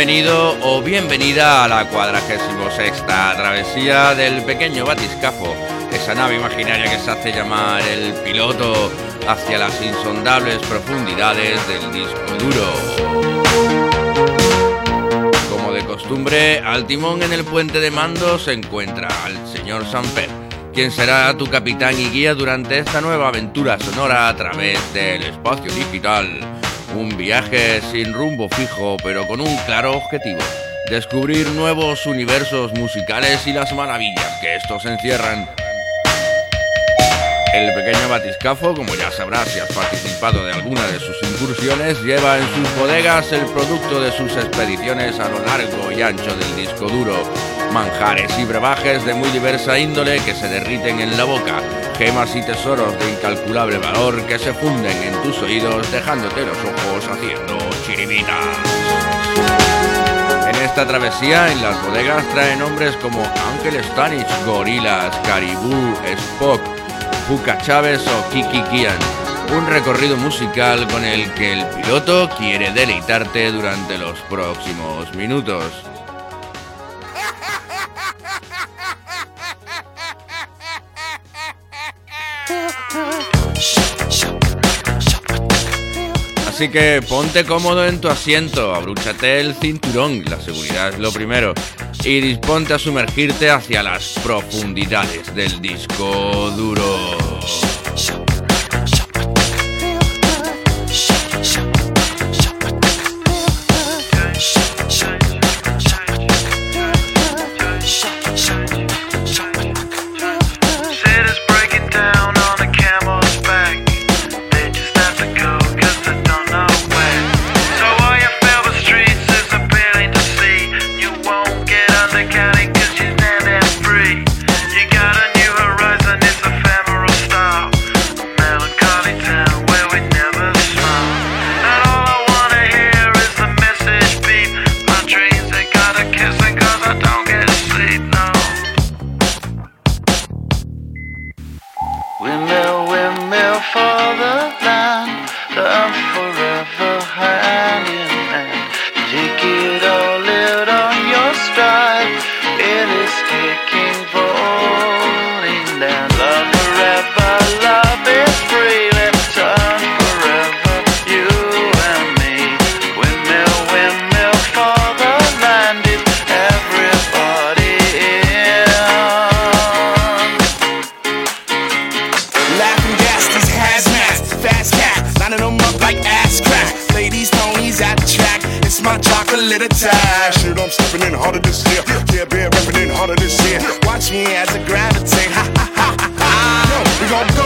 Bienvenido o bienvenida a la 46 sexta travesía del pequeño batiscafo, esa nave imaginaria que se hace llamar el piloto hacia las insondables profundidades del disco duro. Como de costumbre, al timón en el puente de mando se encuentra al señor Samper, quien será tu capitán y guía durante esta nueva aventura sonora a través del espacio digital un viaje sin rumbo fijo, pero con un claro objetivo. Descubrir nuevos universos musicales y las maravillas que estos encierran. El pequeño batiscafo, como ya sabrás si has participado de alguna de sus incursiones, lleva en sus bodegas el producto de sus expediciones a lo largo y ancho del disco duro. Manjares y brebajes de muy diversa índole que se derriten en la boca gemas y tesoros de incalculable valor que se funden en tus oídos dejándote los ojos haciendo chiribitas. En esta travesía en las bodegas trae nombres como Uncle Stanich, Gorilas, Caribou, Spock, Puka Chávez o Kiki Kian. Un recorrido musical con el que el piloto quiere deleitarte durante los próximos minutos. Así que ponte cómodo en tu asiento, abrúchate el cinturón, la seguridad es lo primero, y disponte a sumergirte hacia las profundidades del disco duro.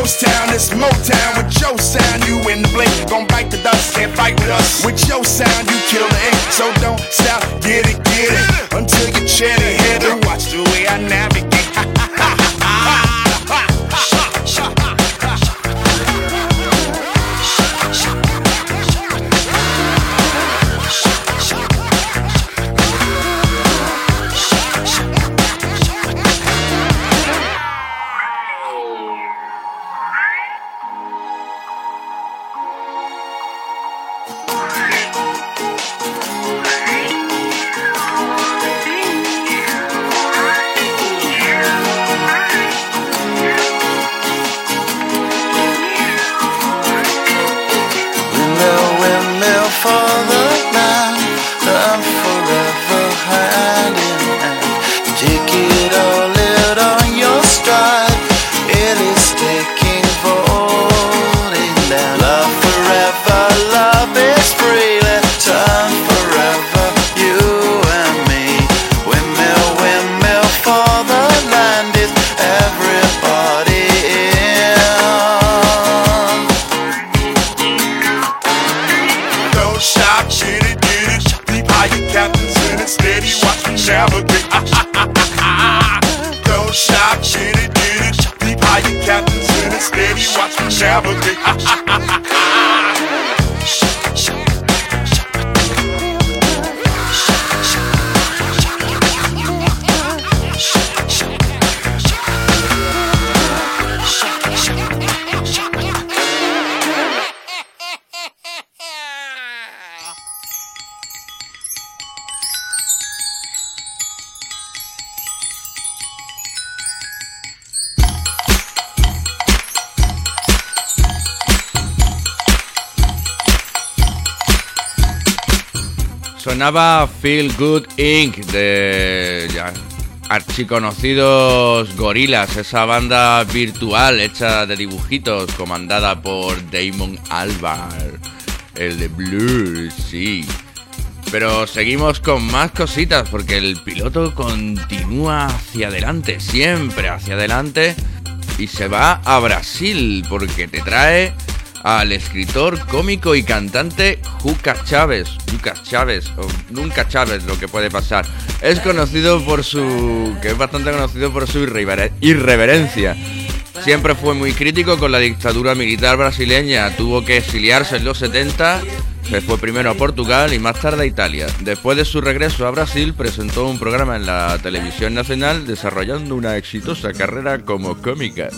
ghost town, it's Motown with your sound. You in the blink, gon' bite the dust, can't fight with us. With your sound, you kill the ink, so don't stop, get it, get it. Until you're it, head watch the way I navigate. Sonaba Feel Good Inc. de ya, archiconocidos gorilas, esa banda virtual hecha de dibujitos comandada por Damon Albar, el de Blur, sí. Pero seguimos con más cositas porque el piloto continúa hacia adelante, siempre hacia adelante y se va a Brasil porque te trae al escritor, cómico y cantante Juca Chávez. Lucas Chávez, o nunca Chávez, lo que puede pasar. Es conocido por su. que es bastante conocido por su irreverencia. Siempre fue muy crítico con la dictadura militar brasileña. Tuvo que exiliarse en los 70. Se fue primero a Portugal y más tarde a Italia. Después de su regreso a Brasil, presentó un programa en la televisión nacional desarrollando una exitosa carrera como cómica.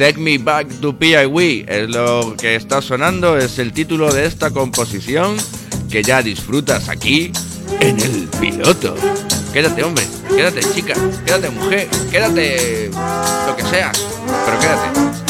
Take Me Back to P.I.W. es lo que está sonando, es el título de esta composición que ya disfrutas aquí en el piloto. Quédate hombre, quédate chica, quédate mujer, quédate lo que seas, pero quédate.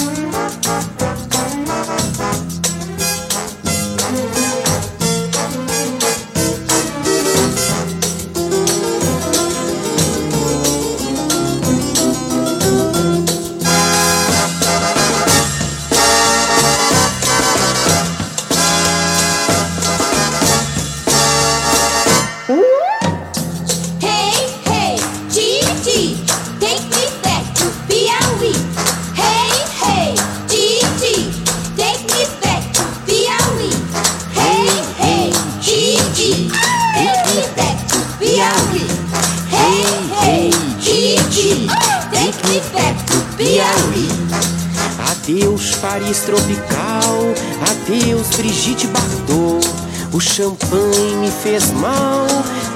Paris tropical, adeus Brigitte Bardot. O champanhe me fez mal,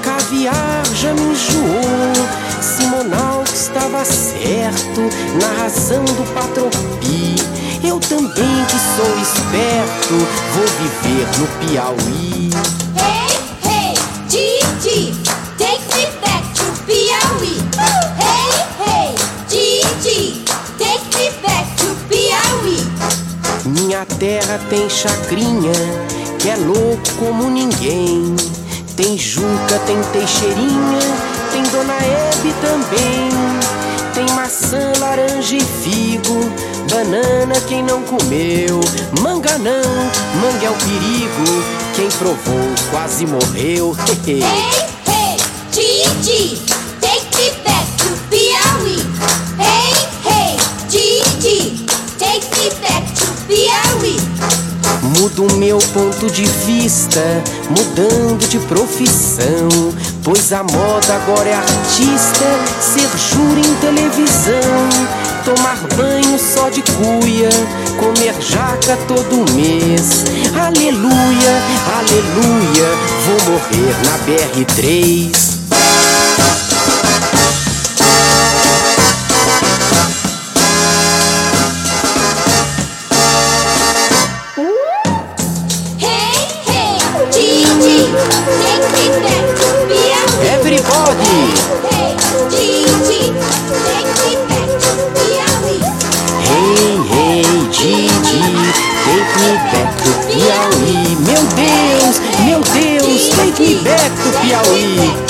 caviar já me enjoou. Simonal estava certo na razão do patropi. Eu também que sou esperto, vou viver no Piauí. Terra tem chacrinha, que é louco como ninguém. Tem Juca, tem Teixeirinha, tem Dona Hebe também. Tem maçã, laranja e figo, banana quem não comeu. Manga não, manga é o perigo, quem provou quase morreu. Mudo meu ponto de vista, mudando de profissão. Pois a moda agora é artista, ser júri em televisão. Tomar banho só de cuia, comer jaca todo mês. Aleluia, aleluia, vou morrer na BR3. Piauí.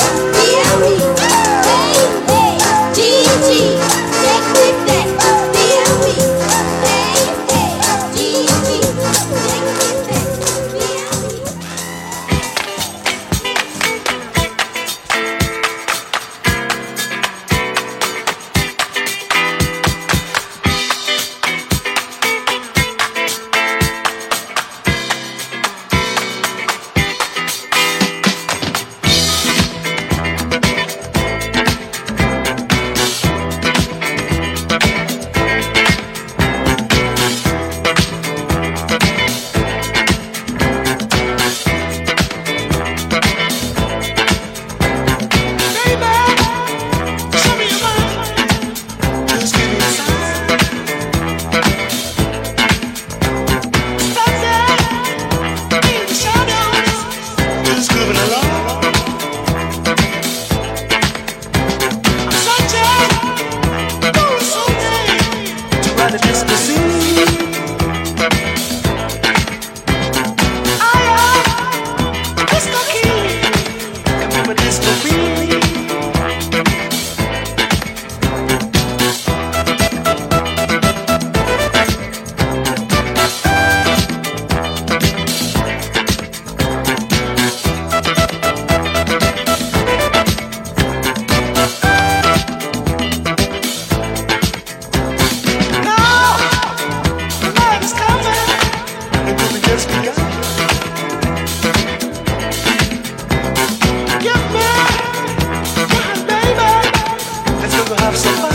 I'm survived.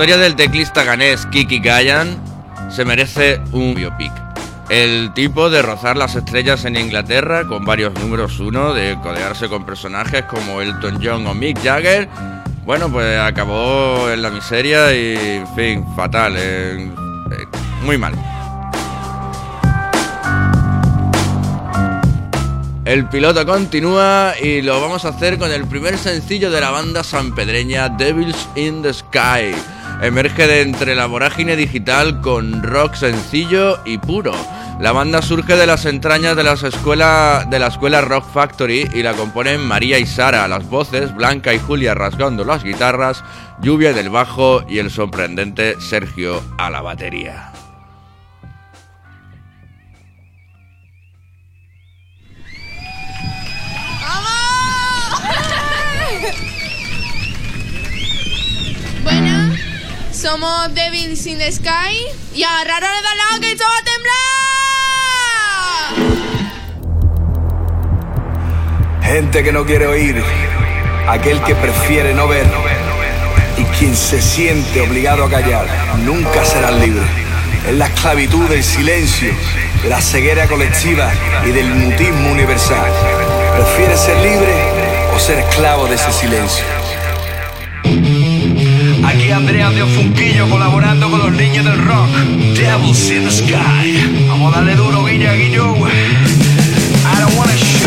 Historia del teclista ganés Kiki Gayan se merece un biopic. El tipo de rozar las estrellas en Inglaterra con varios números uno, de codearse con personajes como Elton John o Mick Jagger, bueno, pues acabó en la miseria y, en fin, fatal, eh, eh, muy mal. El piloto continúa y lo vamos a hacer con el primer sencillo de la banda sanpedreña Devils in the Sky. Emerge de entre la vorágine digital con rock sencillo y puro. La banda surge de las entrañas de, las escuela, de la escuela Rock Factory y la componen María y Sara las voces, Blanca y Julia rasgando las guitarras, Lluvia del bajo y el sorprendente Sergio a la batería. Somos Devils in the Sky y agarraros de lado que esto va a temblar. Gente que no quiere oír, aquel que prefiere no ver y quien se siente obligado a callar, nunca será libre. Es la esclavitud del silencio, de la ceguera colectiva y del mutismo universal. ¿Prefiere ser libre o ser esclavo de ese silencio? Andrea de Funquillo colaborando con los niños del rock. Devils in the Sky. Vamos a darle duro, guiño, guiño. I don't wanna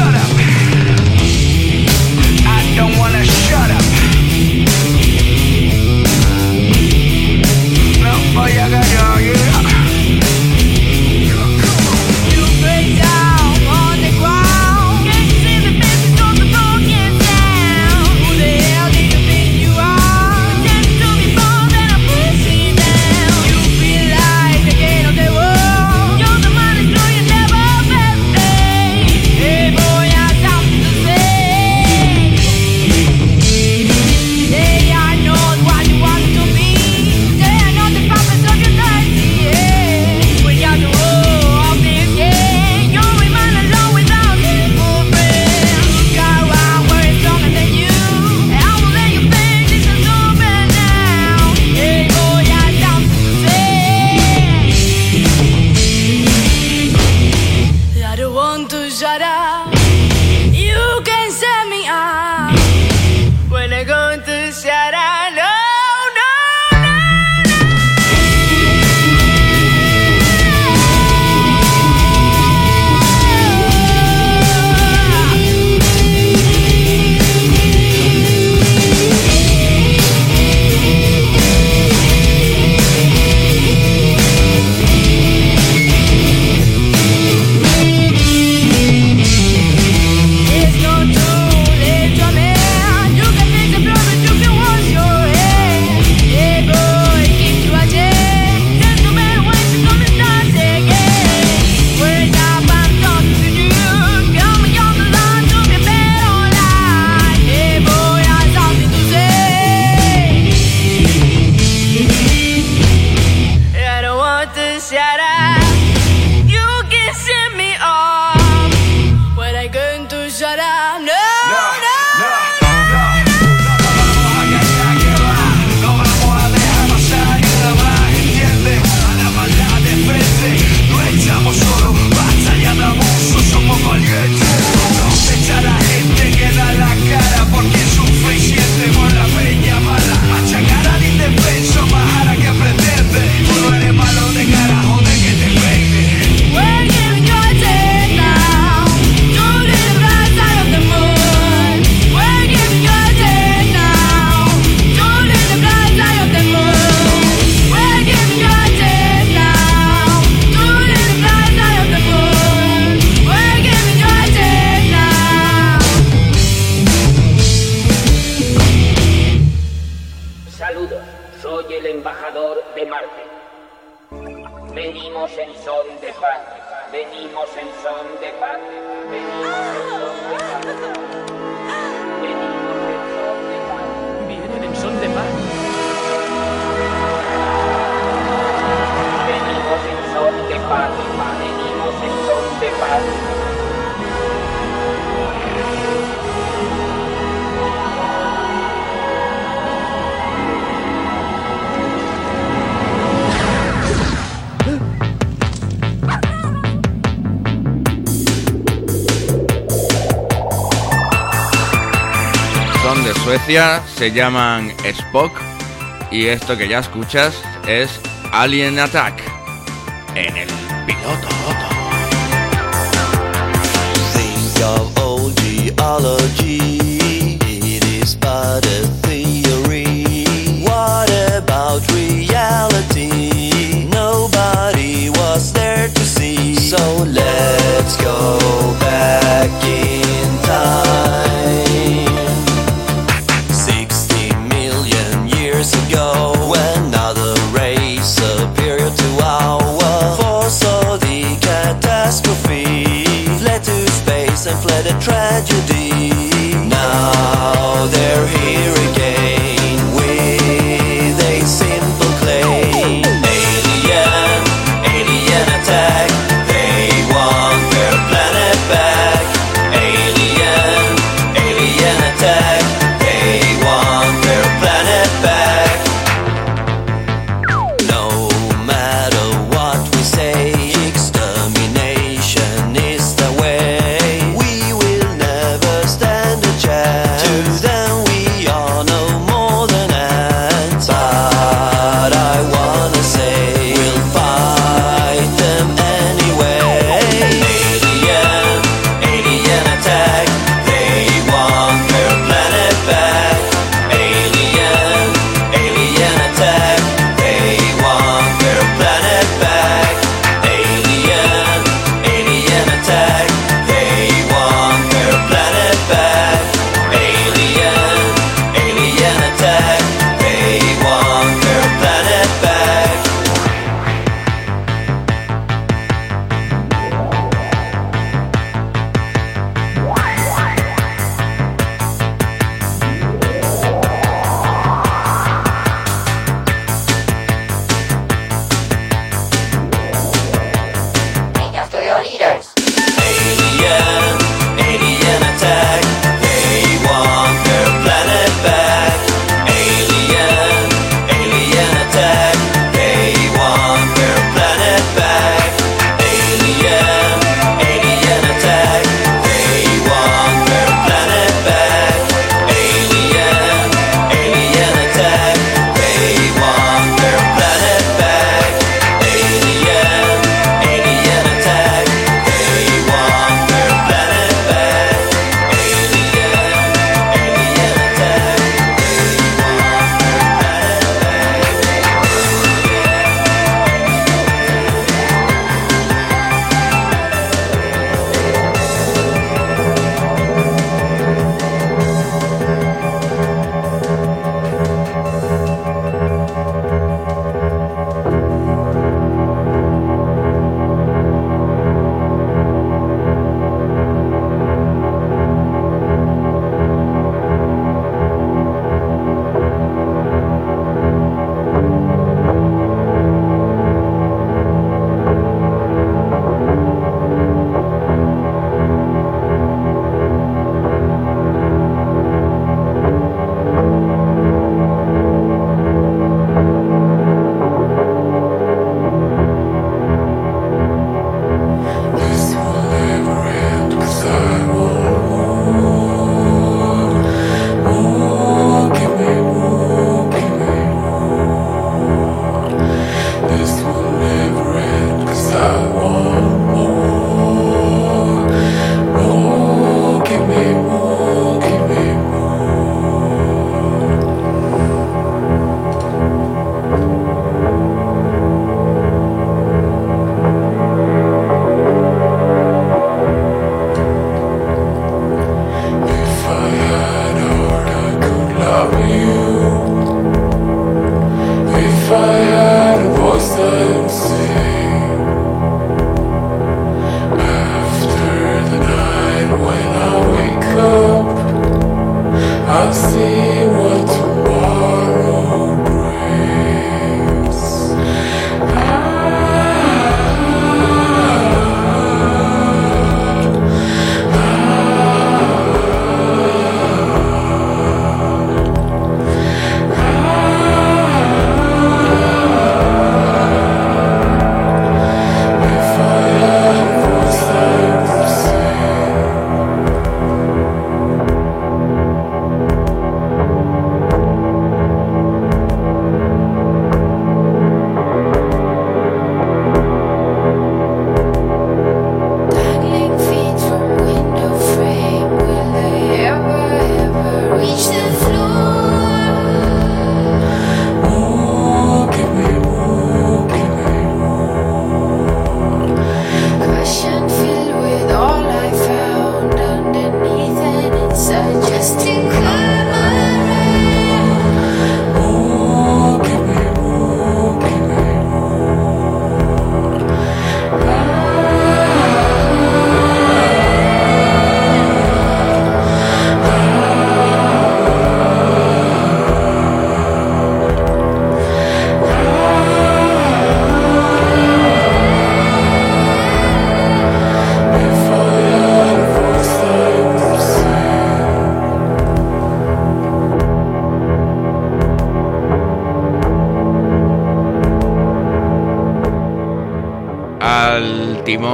Se llaman Spock y esto que ya escuchas es Alien Attack en el piloto.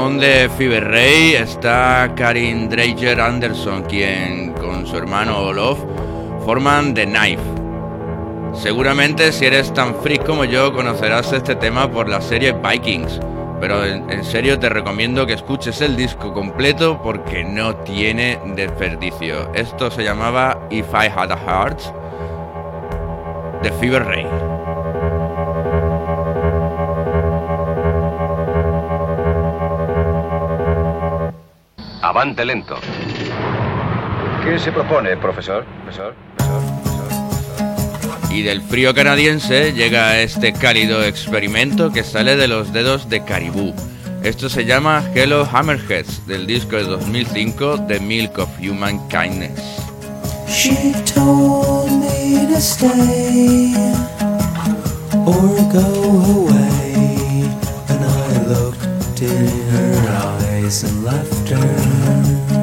Timón de Fever Ray está Karin Dreyer Anderson, quien con su hermano Olof forman The Knife. Seguramente si eres tan freak como yo conocerás este tema por la serie Vikings, pero en, en serio te recomiendo que escuches el disco completo porque no tiene desperdicio. Esto se llamaba If I Had a Heart de Fever Ray. Avante lento. ¿Qué se propone, profesor? Profesor, profesor, profesor. Y del frío canadiense llega este cálido experimento que sale de los dedos de Caribou. Esto se llama Hello Hammerheads del disco de 2005 The Milk of Human Kindness. She told me to stay or go away, and I looked in her eyes and left her.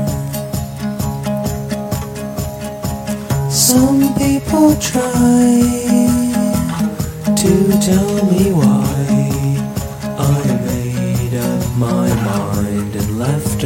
Some people try to tell me why I made up my mind and left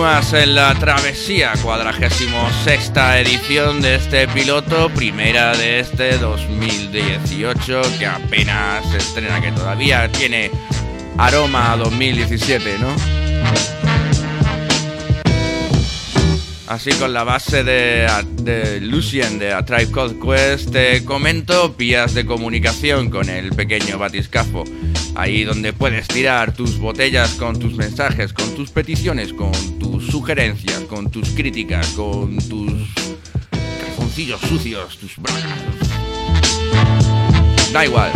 Continúas en la travesía, cuadragésimo sexta edición de este piloto, primera de este 2018, que apenas se estrena, que todavía tiene aroma a 2017, ¿no? Así con la base de, de Lucien de A Tribe Called Quest, te comento vías de comunicación con el pequeño batiscafo. Ahí donde puedes tirar tus botellas con tus mensajes, con tus peticiones, con sugerencias, con tus críticas, con tus calzoncillos sucios, tus bragas. Da igual.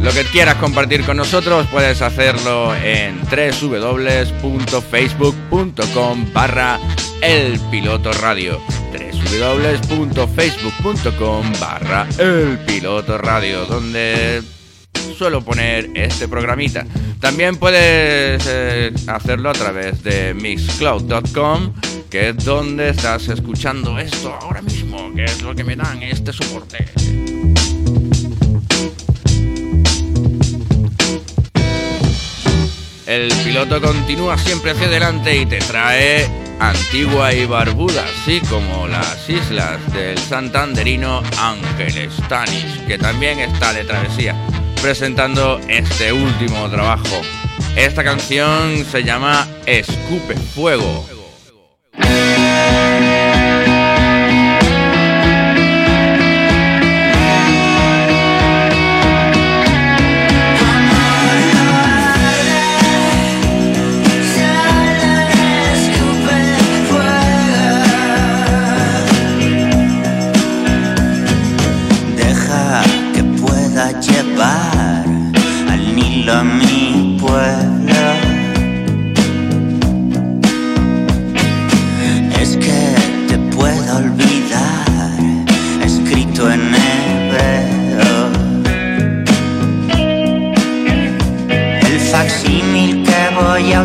Lo que quieras compartir con nosotros puedes hacerlo en www.facebook.com barra el piloto radio www.facebook.com barra el piloto radio donde suelo poner este programita. También puedes eh, hacerlo a través de mixcloud.com, que es donde estás escuchando esto ahora mismo, que es lo que me dan este soporte. El piloto continúa siempre hacia adelante y te trae Antigua y Barbuda, así como las islas del santanderino Ángel Stanis, que también está de travesía presentando este último trabajo. Esta canción se llama Escupe Fuego.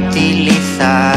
είναι λιθά.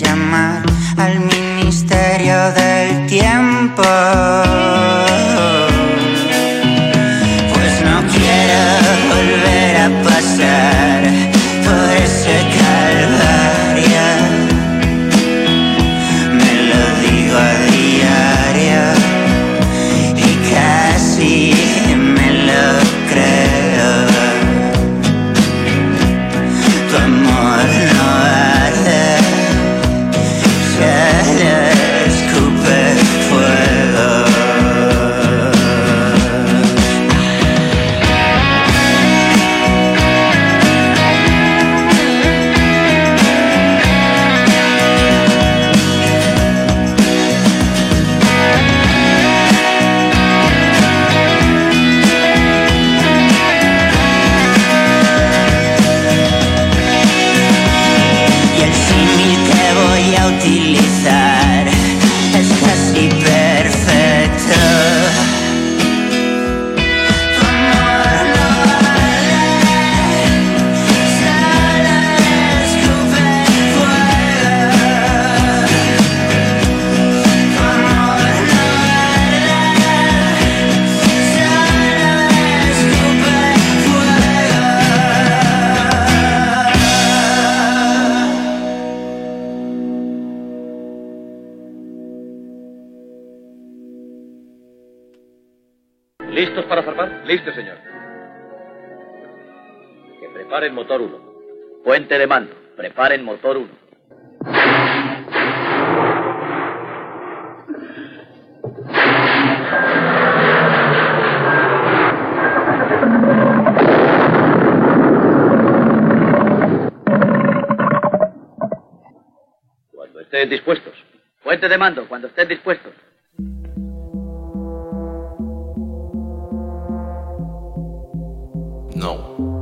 llamar al Ministerio del Tiempo. Pues no quiero volver a pasar. Preparen motor 1. Puente de mando. Preparen motor 1. Cuando estén dispuestos. Puente de mando, cuando estén dispuestos. No.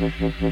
Mm-hmm.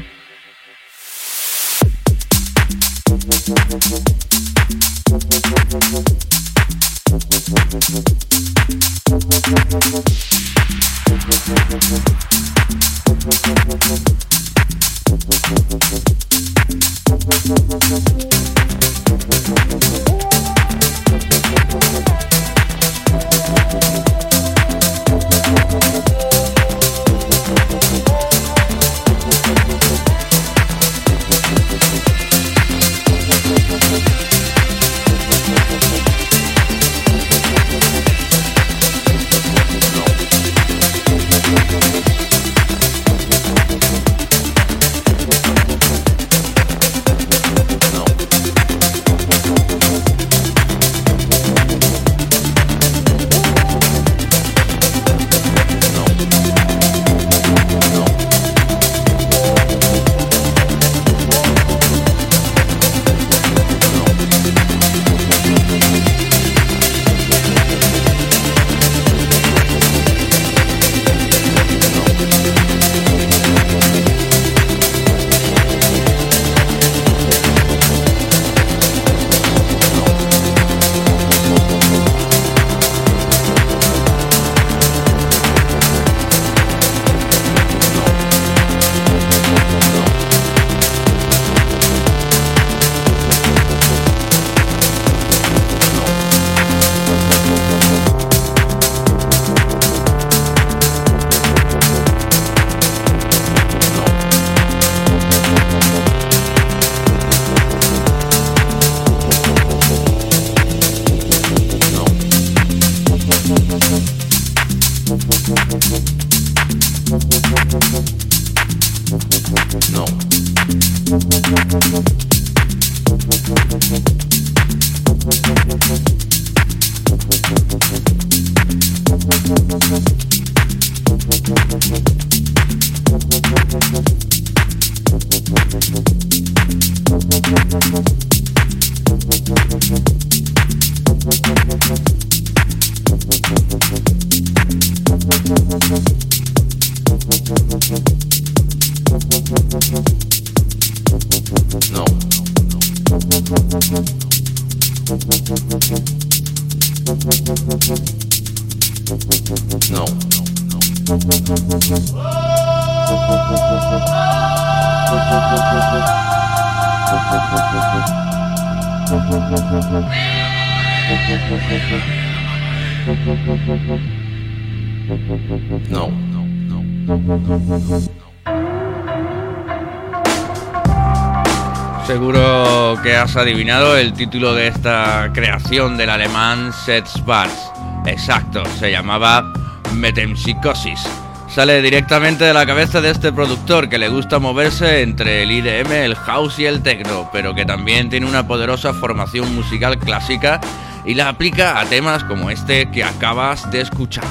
Has adivinado el título de esta creación del alemán Seth Bars. Exacto, se llamaba Metempsicosis. Sale directamente de la cabeza de este productor que le gusta moverse entre el IDM, el house y el techno, pero que también tiene una poderosa formación musical clásica y la aplica a temas como este que acabas de escuchar.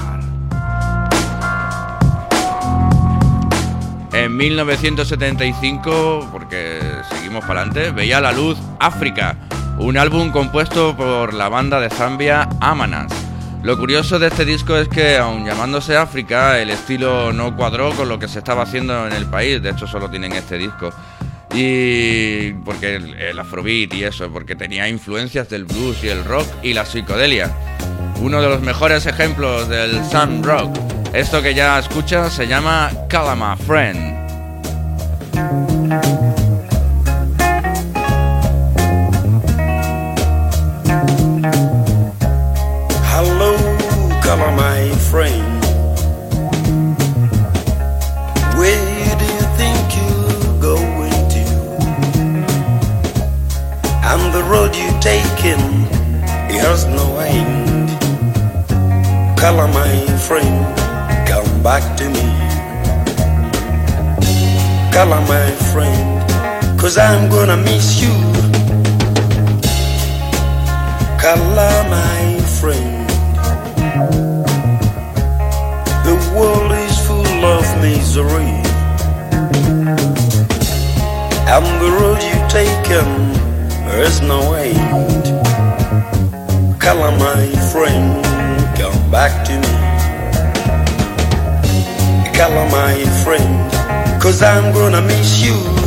En 1975, porque para adelante, veía la luz África, un álbum compuesto por la banda de Zambia Amanas. Lo curioso de este disco es que, aun llamándose África, el estilo no cuadró con lo que se estaba haciendo en el país. De hecho, solo tienen este disco. Y porque el, el afrobeat y eso, porque tenía influencias del blues y el rock y la psicodelia. Uno de los mejores ejemplos del sun rock. Esto que ya escuchas se llama Calama Friend. Has no end. Color my friend, come back to me. Color my friend, cause I'm gonna miss you. Color my friend. The world is full of misery. And the road you've taken has no end. Calamine friend, come back to me. my friend, cause I'm gonna miss you.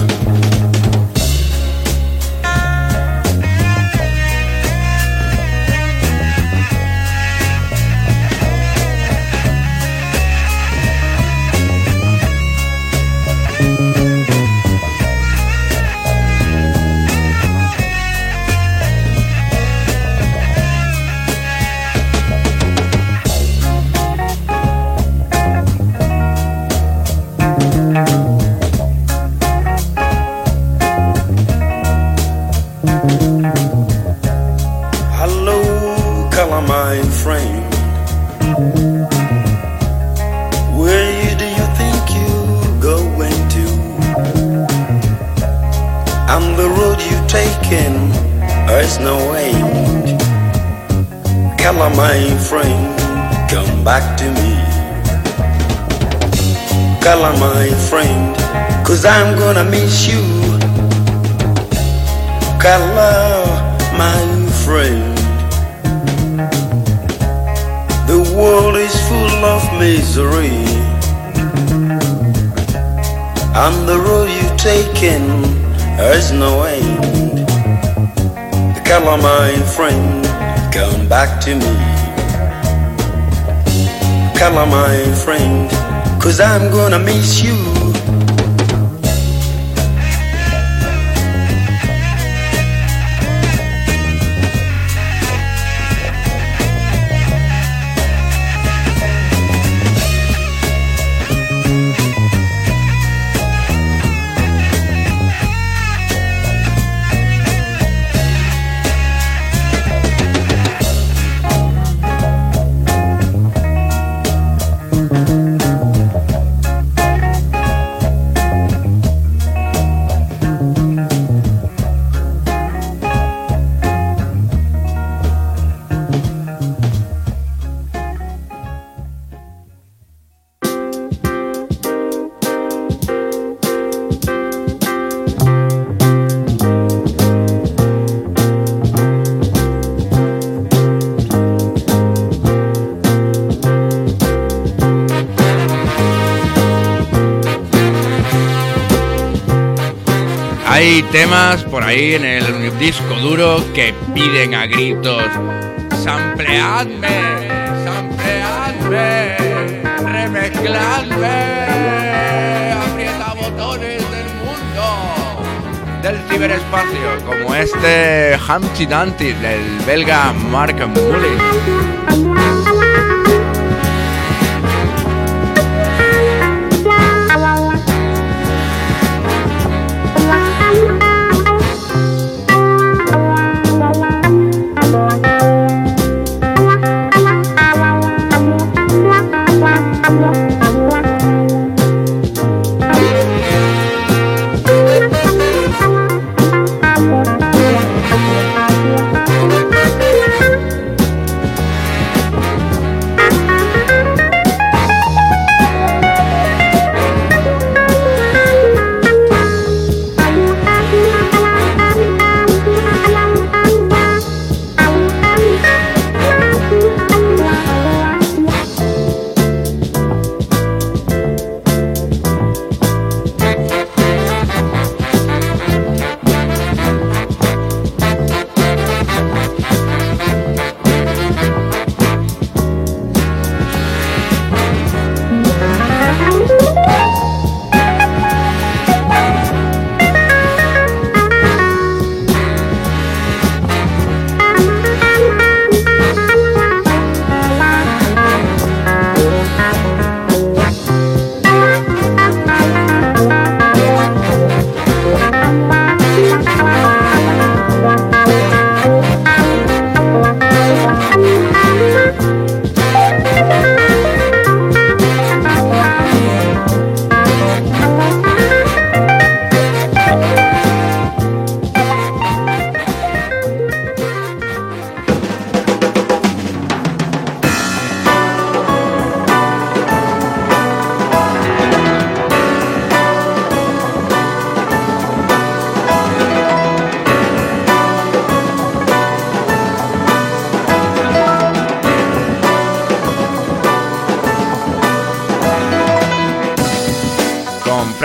temas por ahí en el disco duro que piden a gritos: ¡Sampleadme! ¡Sampleadme! ¡Remezcladme! ¡Aprieta botones del mundo! Del ciberespacio, como este Hamchi Dantis del belga Mark Mullin.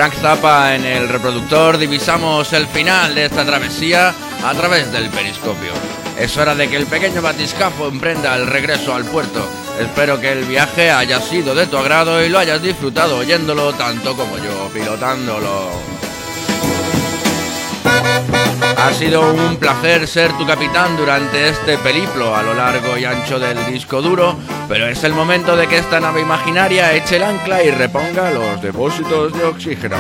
Frank Zappa en el reproductor, divisamos el final de esta travesía a través del periscopio. Es hora de que el pequeño batiscafo emprenda el regreso al puerto. Espero que el viaje haya sido de tu agrado y lo hayas disfrutado oyéndolo tanto como yo pilotándolo. Ha sido un placer ser tu capitán durante este periplo a lo largo y ancho del disco duro, pero es el momento de que esta nave imaginaria eche el ancla y reponga los depósitos de oxígeno.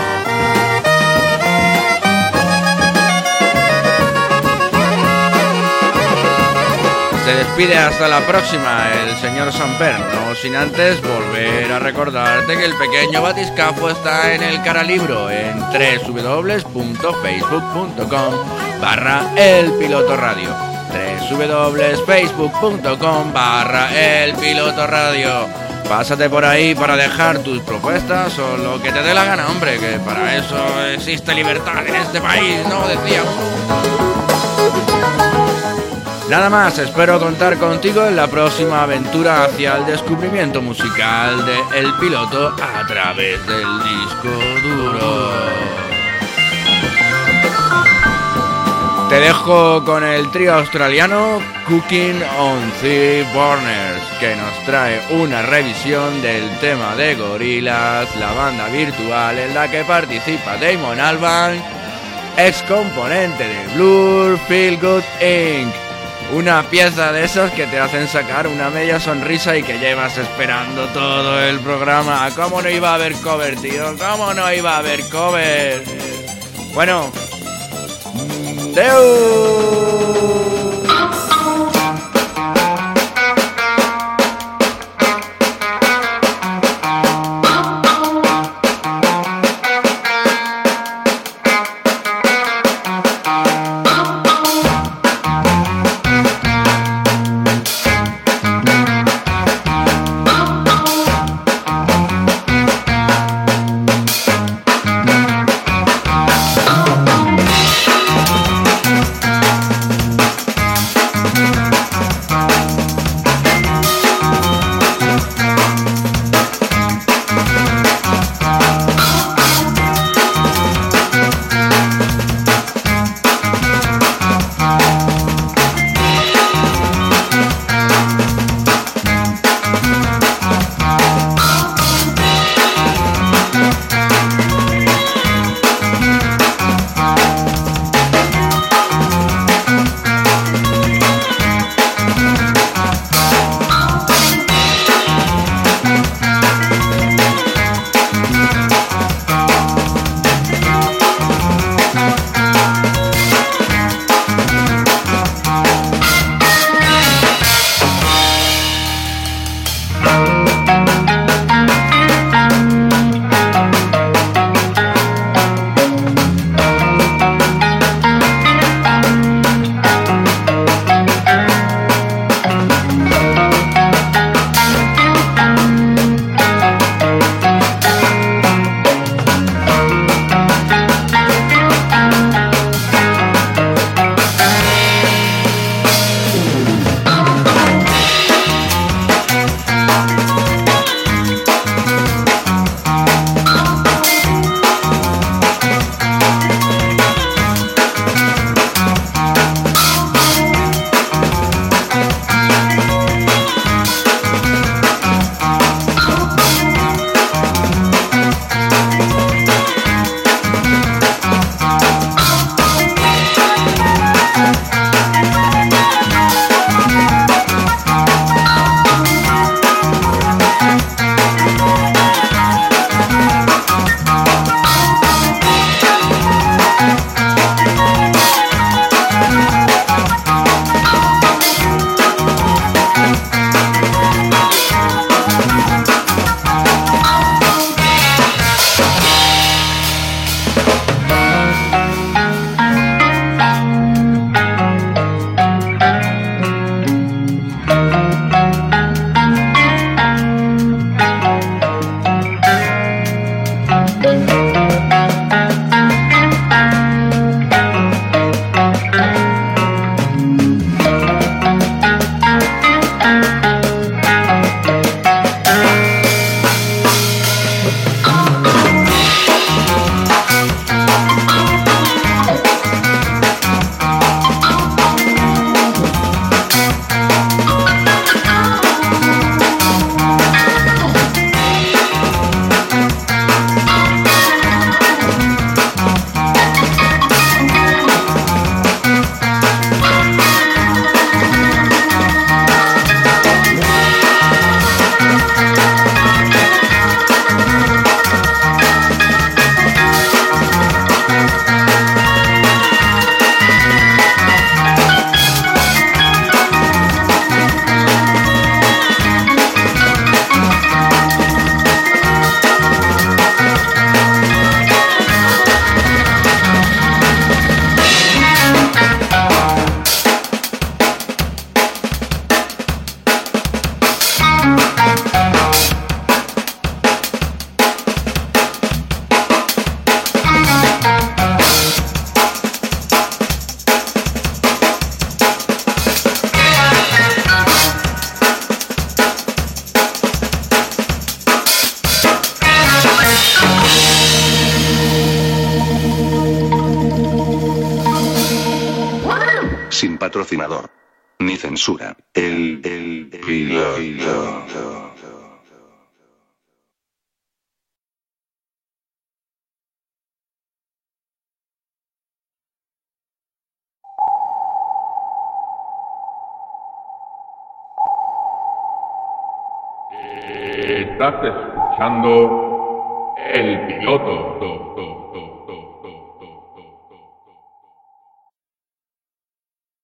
Se despide hasta la próxima el señor Samper, no sin antes volver a recordarte que el pequeño batiscafo está en el caralibro en www.facebook.com barra el piloto radio www.facebook.com barra el piloto radio Pásate por ahí para dejar tus propuestas o lo que te dé la gana, hombre, que para eso existe libertad en este país, ¿no? Decía. Nada más, espero contar contigo en la próxima aventura hacia el descubrimiento musical de El Piloto a través del disco duro. Te dejo con el trío australiano Cooking on Three Burners, que nos trae una revisión del tema de Gorillaz, la banda virtual en la que participa Damon Albarn, ex componente de Blur, Feel Good Inc. Una pieza de esos que te hacen sacar una media sonrisa y que llevas esperando todo el programa. ¿Cómo no iba a haber cover, tío? ¿Cómo no iba a haber cover? Bueno, đeo